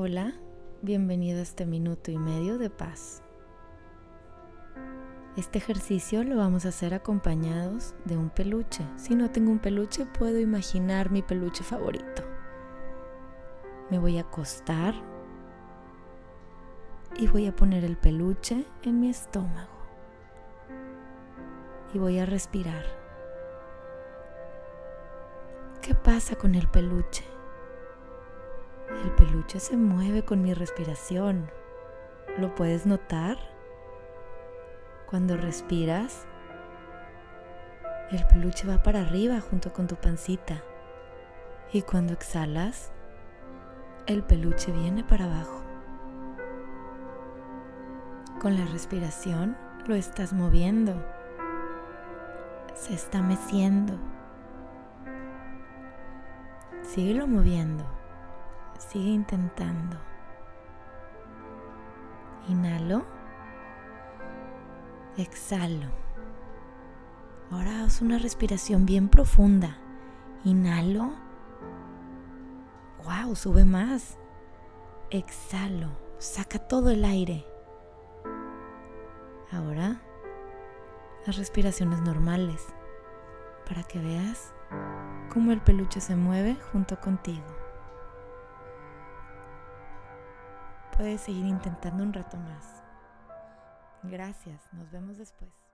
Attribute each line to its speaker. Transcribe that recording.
Speaker 1: Hola, bienvenido a este minuto y medio de paz. Este ejercicio lo vamos a hacer acompañados de un peluche. Si no tengo un peluche, puedo imaginar mi peluche favorito. Me voy a acostar y voy a poner el peluche en mi estómago. Y voy a respirar. ¿Qué pasa con el peluche? El peluche se mueve con mi respiración. ¿Lo puedes notar? Cuando respiras, el peluche va para arriba junto con tu pancita. Y cuando exhalas, el peluche viene para abajo. Con la respiración lo estás moviendo. Se está meciendo. Síguelo moviendo. Sigue intentando. Inhalo. Exhalo. Ahora haz una respiración bien profunda. Inhalo. Wow, sube más. Exhalo. Saca todo el aire. Ahora, las respiraciones normales para que veas cómo el peluche se mueve junto contigo. Puedes seguir intentando un rato más. Gracias, nos vemos después.